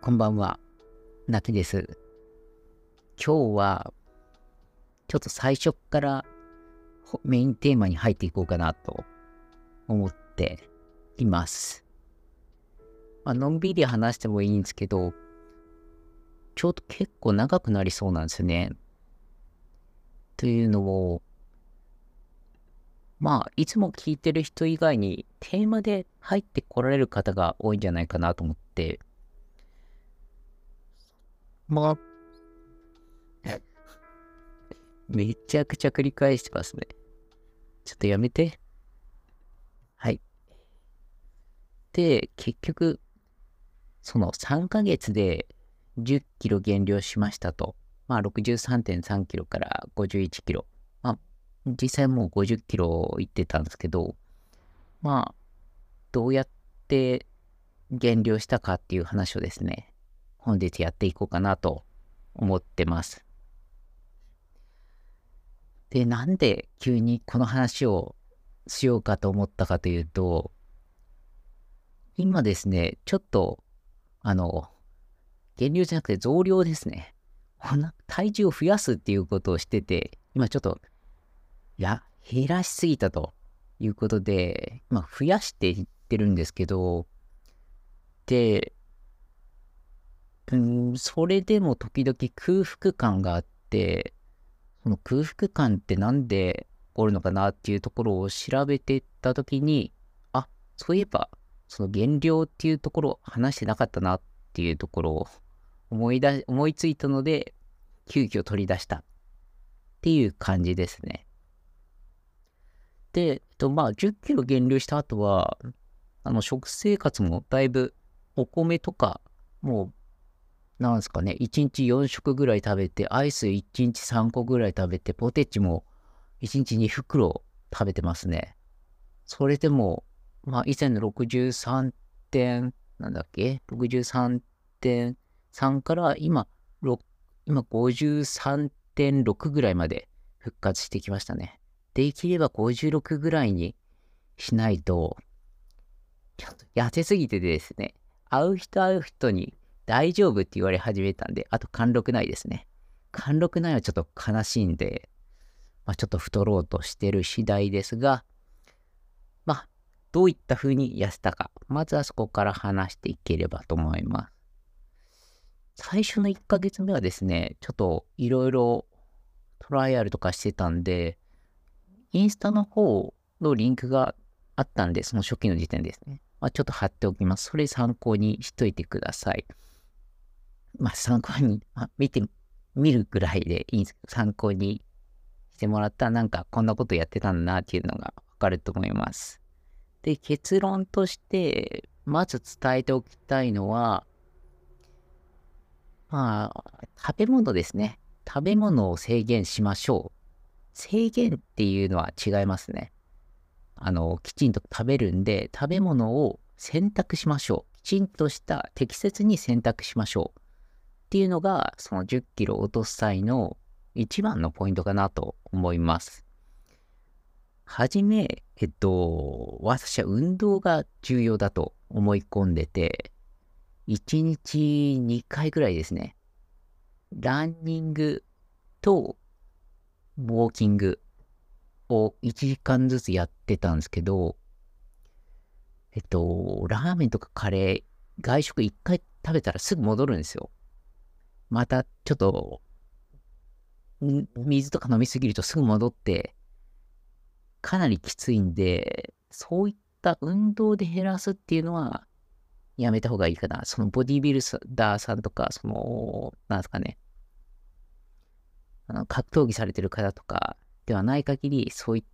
こんばんは。なきです。今日は、ちょっと最初からメインテーマに入っていこうかなと思っています。まあのんびり話してもいいんですけど、ちょっと結構長くなりそうなんですよね。というのも、まあ、いつも聞いてる人以外にテーマで入ってこられる方が多いんじゃないかなと思って、まあ、めちゃくちゃ繰り返してますね。ちょっとやめて。はい。で、結局、その3ヶ月で10キロ減量しましたと。まあ、63.3キロから51キロ。まあ、実際もう50キロいってたんですけど、まあ、どうやって減量したかっていう話をですね、本日やっていこうかなと思ってます。で、なんで急にこの話をしようかと思ったかというと、今ですね、ちょっと、あの、減量じゃなくて増量ですね。体重を増やすっていうことをしてて、今ちょっと、いや、減らしすぎたということで、まあ、増やしていってるんですけど、で、うん、それでも時々空腹感があって、その空腹感ってなんで起こるのかなっていうところを調べていったときに、あ、そういえば、その減量っていうところ話してなかったなっていうところを思い出、思いついたので、急遽取り出したっていう感じですね。で、えっと、まあ、10キロ減量した後は、あの、食生活もだいぶお米とか、もう、なんすかね、1日4食ぐらい食べて、アイス1日3個ぐらい食べて、ポテチも1日2袋食べてますね。それでも、まあ、以前の63点、なんだっけ ?63.3 から今、ろ今53.6ぐらいまで復活してきましたね。できれば56ぐらいにしないと、ちょっと痩せすぎてですね、会う人会う人に大丈夫って言われ始めたんで、あと貫禄ないですね。貫禄ないはちょっと悲しいんで、まあ、ちょっと太ろうとしてる次第ですが、まあ、どういった風に痩せたか、まずはそこから話していければと思います。最初の1ヶ月目はですね、ちょっといろいろトライアルとかしてたんで、インスタの方のリンクがあったんで、その初期の時点ですね。まあ、ちょっと貼っておきます。それ参考にしといてください。まあ、参考に、まあ、見てみるぐらいでいいんですけど、参考にしてもらったら、なんかこんなことやってたんだなっていうのがわかると思います。で、結論として、まず伝えておきたいのは、まあ、食べ物ですね。食べ物を制限しましょう。制限っていうのは違いますね。あの、きちんと食べるんで、食べ物を選択しましょう。きちんとした、適切に選択しましょう。っていうのが、その10キロ落とす際の一番のポイントかなと思います。はじめ、えっと、私は運動が重要だと思い込んでて、1日2回ぐらいですね。ランニングとウォーキングを1時間ずつやってたんですけど、えっと、ラーメンとかカレー、外食1回食べたらすぐ戻るんですよ。またちょっと、水とか飲みすぎるとすぐ戻って、かなりきついんで、そういった運動で減らすっていうのは、やめた方がいいかな。そのボディビルダーさんとか、その、なんですかね、あの格闘技されてる方とかではない限り、そういっ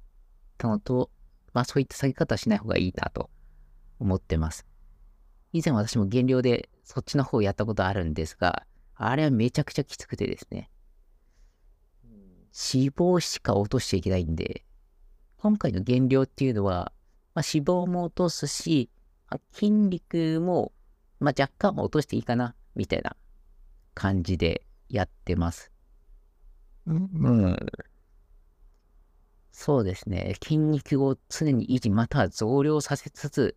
たのと、まあそういった下げ方はしない方がいいなと思ってます。以前私も減量でそっちの方をやったことあるんですが、あれはめちゃくちゃきつくてですね、脂肪しか落としちゃいけないんで、今回の減量っていうのは、まあ、脂肪も落とすし、筋肉も、まあ、若干落としていいかな、みたいな感じでやってます。うん。そうですね。筋肉を常に維持または増量させつつ、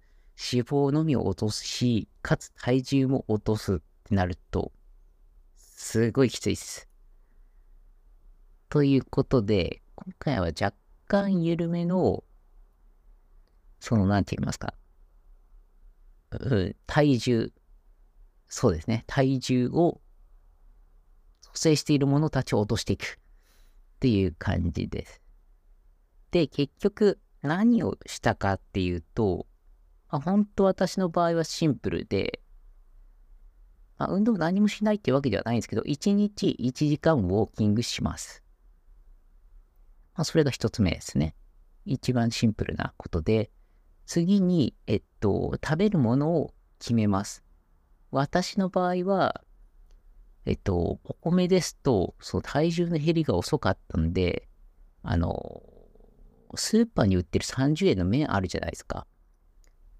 脂肪のみを落とすし、かつ体重も落とすっってなると、すごいきついっす。ということで、今回は若干緩めの、その、なんて言いますか、うん、体重、そうですね、体重を蘇生しているものたちを落としていくっていう感じです。で、結局何をしたかっていうと、まあ、本当私の場合はシンプルで、まあ、運動何もしないってわけではないんですけど、1日1時間ウォーキングします。まあ、それが一つ目ですね。一番シンプルなことで、次に、えっと、食べるものを決めます。私の場合は、えっと、お米ですと、その体重の減りが遅かったんで、あの、スーパーに売ってる30円の麺あるじゃないですか。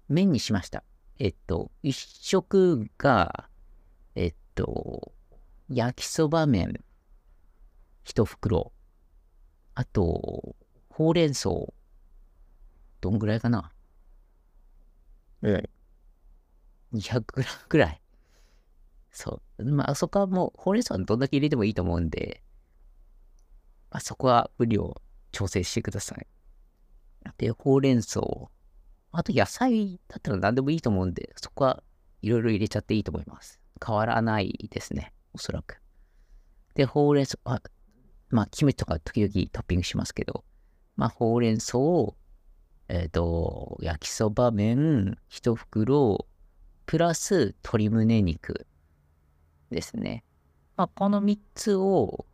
麺にしました。えっと、一食が、と、焼きそば麺、一袋。あと、ほうれん草、どんぐらいかな？うん。200グラムくらい。そう。まあ、そこはもう、ほうれん草はどんだけ入れてもいいと思うんで、まあ、そこは分量調整してください。で、ほうれん草。あと野菜だったら何でもいいと思うんで、そこはいろいろ入れちゃっていいと思います。変わらないですね。おそらく。で、ほうれん草、あ、まあ、キムチとか時々トッピングしますけど、まあ、ほうれん草、えっ、ー、と、焼きそば麺、一袋、プラス鶏胸肉ですね。まあ、この3つを、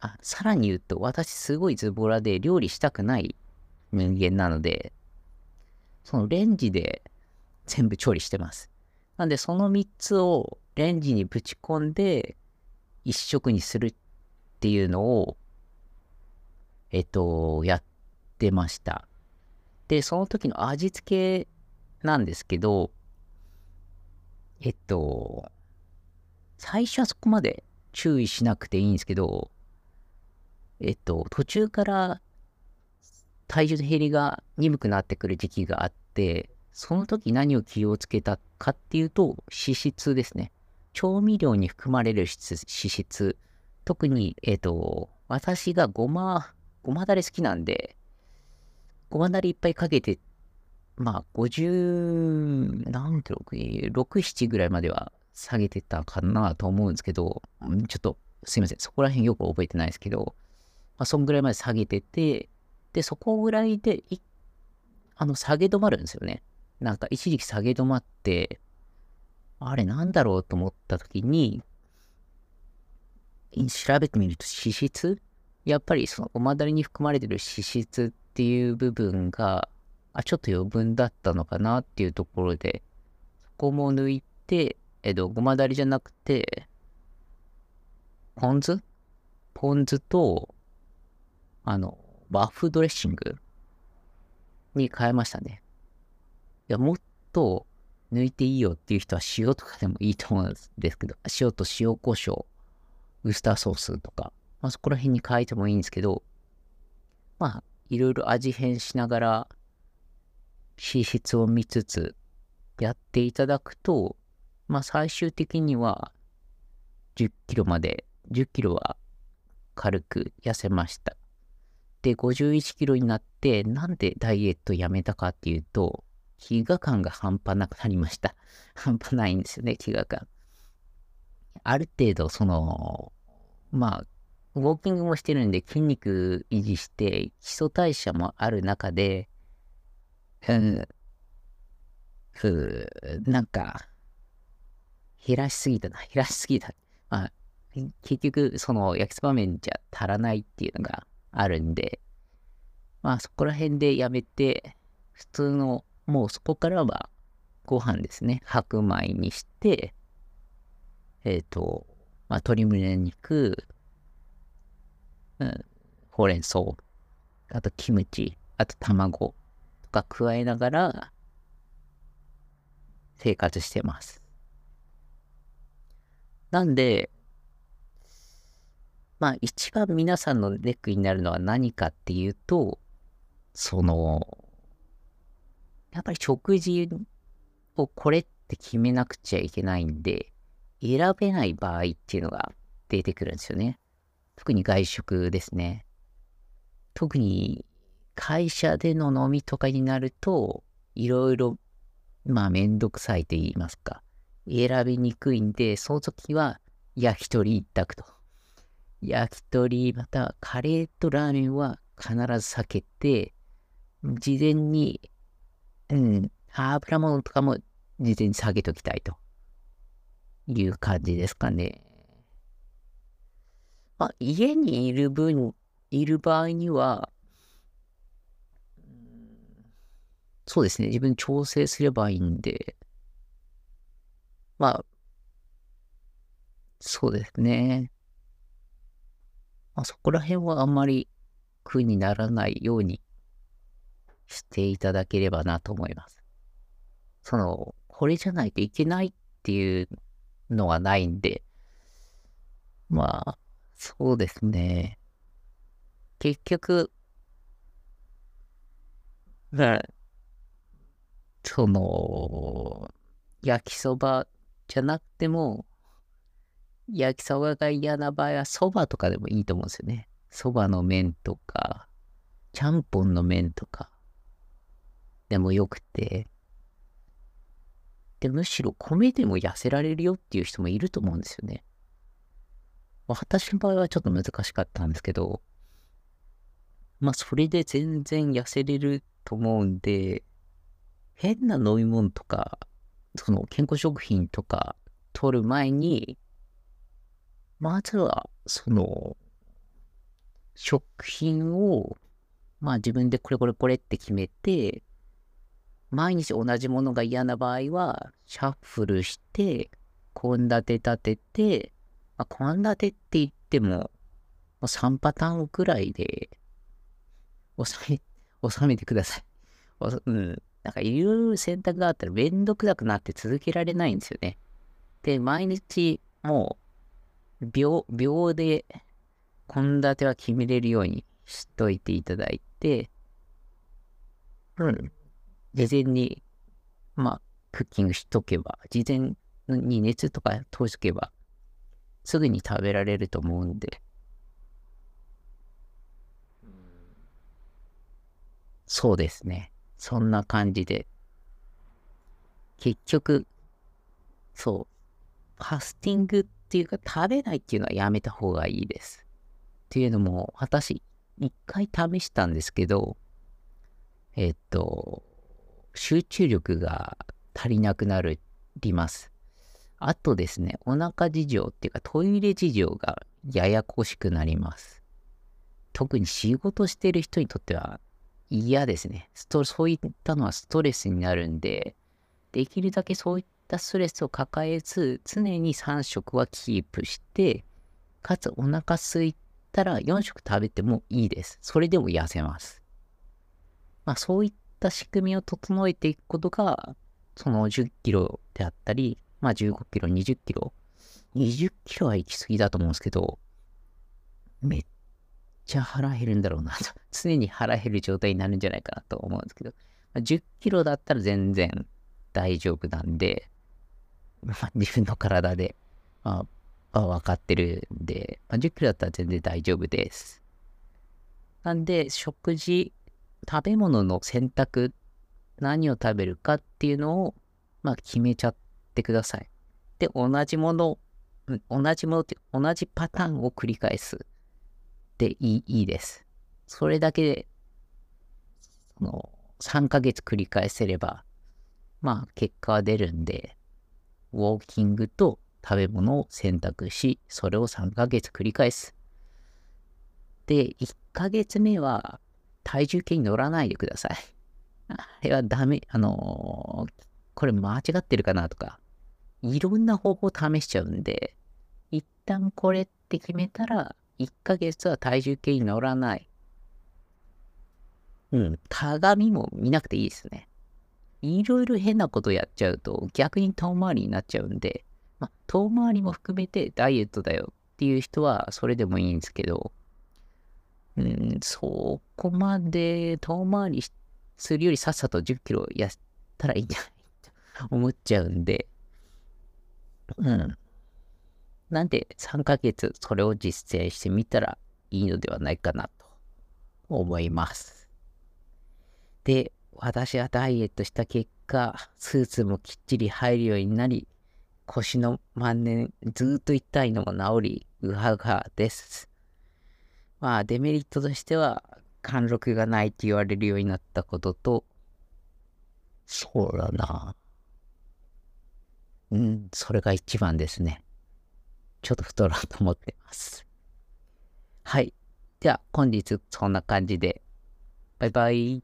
あ、さらに言うと、私すごいズボラで料理したくない人間なので、そのレンジで全部調理してます。なんで、その3つをレンジにぶち込んで、一食にするっていうのを、えっと、やってました。で、その時の味付けなんですけど、えっと、最初はそこまで注意しなくていいんですけど、えっと、途中から体重の減りが鈍くなってくる時期があって、その時何を気をつけたかっていうと、脂質ですね。調味料に含まれる脂質。特に、えっ、と、私がごま、ごまだれ好きなんで、ごまだれいっぱいかけて、まあ、50、何キロ、6、7ぐらいまでは下げてたかなと思うんですけど、ちょっとすいません。そこら辺よく覚えてないですけど、まあ、そんぐらいまで下げてて、で、そこぐらいで、あの、下げ止まるんですよね。なんか一時期下げ止まって、あれなんだろうと思った時に、調べてみると脂質やっぱりそのごまだれに含まれてる脂質っていう部分が、あ、ちょっと余分だったのかなっていうところで、そこも抜いて、えっと、ごまだれじゃなくて、ポン酢ポン酢と、あの、和風ドレッシングに変えましたね。いや、もっと抜いていいよっていう人は塩とかでもいいと思うんですけど、塩と塩コショウ、ウスターソースとか、まあそこら辺に変えてもいいんですけど、まあいろいろ味変しながら脂質を見つつやっていただくと、まあ最終的には10キロまで、10キロは軽く痩せました。で、51キロになって、なんでダイエットやめたかっていうと、飢餓感が半端なくなりました。半端ないんですよね、飢餓感。ある程度、その、まあ、ウォーキングもしてるんで筋肉維持して、基礎代謝もある中で、うん、ふうなんか、減らしすぎたな、減らしすぎた。まあ、結局、その焼きそば麺じゃ足らないっていうのがあるんで、まあそこら辺でやめて、普通の、もうそこからはご飯ですね。白米にして、えっ、ー、と、まあ鶏胸肉、うん、ほうれん草、あとキムチ、あと卵とか加えながら生活してます。なんで、まあ一番皆さんのネックになるのは何かっていうと、その、やっぱり食事をこれって決めなくちゃいけないんで、選べない場合っていうのが出てくるんですよね。特に外食ですね。特に会社での飲みとかになると、いろいろ、まあめんどくさいと言いますか、選びにくいんで、その時は焼き鳥一択と。焼き鳥、またカレーとラーメンは必ず避けて、事前に、うん、油物とかも事前に下げときたいという感じですかね。まあ、家にいる分、いる場合には、そうですね、自分調整すればいいんで、まあ、そうですね。まあ、そこら辺はあんまり苦にならないようにしていただければなと思います。その、これじゃないといけないっていうのはないんで、まあ、そうですね。結局、まあ、その、焼きそばじゃなくても、焼きそばが嫌な場合は、そばとかでもいいと思うんですよね。そばの麺とか、ちゃんぽんの麺とか、でもよくて、で、むしろ米でも痩せられるよっていう人もいると思うんですよね。私の場合はちょっと難しかったんですけど、まあ、それで全然痩せれると思うんで、変な飲み物とか、その健康食品とか取る前に、まずは、その、食品を、まあ自分でこれこれこれって決めて、毎日同じものが嫌な場合は、シャッフルして、献立立てて、まあ、献立って言っても、もう3パターンくらいで、収め、収めてください。うん。なんかいろいろ選択があったらめんどくさくなって続けられないんですよね。で、毎日もう秒、秒で献立は決めれるようにしといていただいて、うん。事前に、まあ、クッキングしとけば、事前に熱とか通しとけば、すぐに食べられると思うんで。そうですね。そんな感じで。結局、そう、ファスティングっていうか食べないっていうのはやめた方がいいです。っていうのも、私、一回試したんですけど、えっと、集中力が足りなくなります。あとですね、お腹事情っていうかトイレ事情がややこしくなります。特に仕事してる人にとっては嫌ですね。そういったのはストレスになるんで、できるだけそういったストレスを抱えず、常に3食はキープして、かつお腹空いたら4食食べてもいいです。それでも痩せます。まあそういったた仕組みを整えていくことが、その10キロであったり、まあ15キロ、20キロ。20キロは行き過ぎだと思うんですけど、めっちゃ腹減るんだろうなと。常に腹減る状態になるんじゃないかなと思うんですけど、まあ、10キロだったら全然大丈夫なんで、まあ、自分の体で、まあ、あ、分かってるんで、まあ、10キロだったら全然大丈夫です。なんで、食事、食べ物の選択、何を食べるかっていうのを、まあ、決めちゃってください。で、同じもの、同じものって、同じパターンを繰り返す。でいいいいです。それだけで、その、3ヶ月繰り返せれば、まあ、結果は出るんで、ウォーキングと食べ物を選択し、それを3ヶ月繰り返す。で、1ヶ月目は体重計に乗らないでください。あれはダメ、あのー、これ間違ってるかなとか、いろんな方法を試しちゃうんで、一旦これって決めたら、1ヶ月は体重計に乗らない。うん、鏡も見なくていいですね。いろいろ変なことやっちゃうと逆に遠回りになっちゃうんで、ま、遠回りも含めてダイエットだよっていう人はそれでもいいんですけど、うん、そこまで遠回りするよりさっさと10キロやったらいいんじゃないと思っちゃうんで、うん。なんで3ヶ月それを実践してみたらいいのではないかなと思います。で、私はダイエットした結果、スーツもきっちり入るようになり、腰の万年ずっと痛いのも治り、うはうはです。まあ、デメリットとしては、貫禄がないって言われるようになったことと、そうだな。うん、それが一番ですね。ちょっと太ろうと思ってます。はい。では、本日そんな感じで。バイバイ。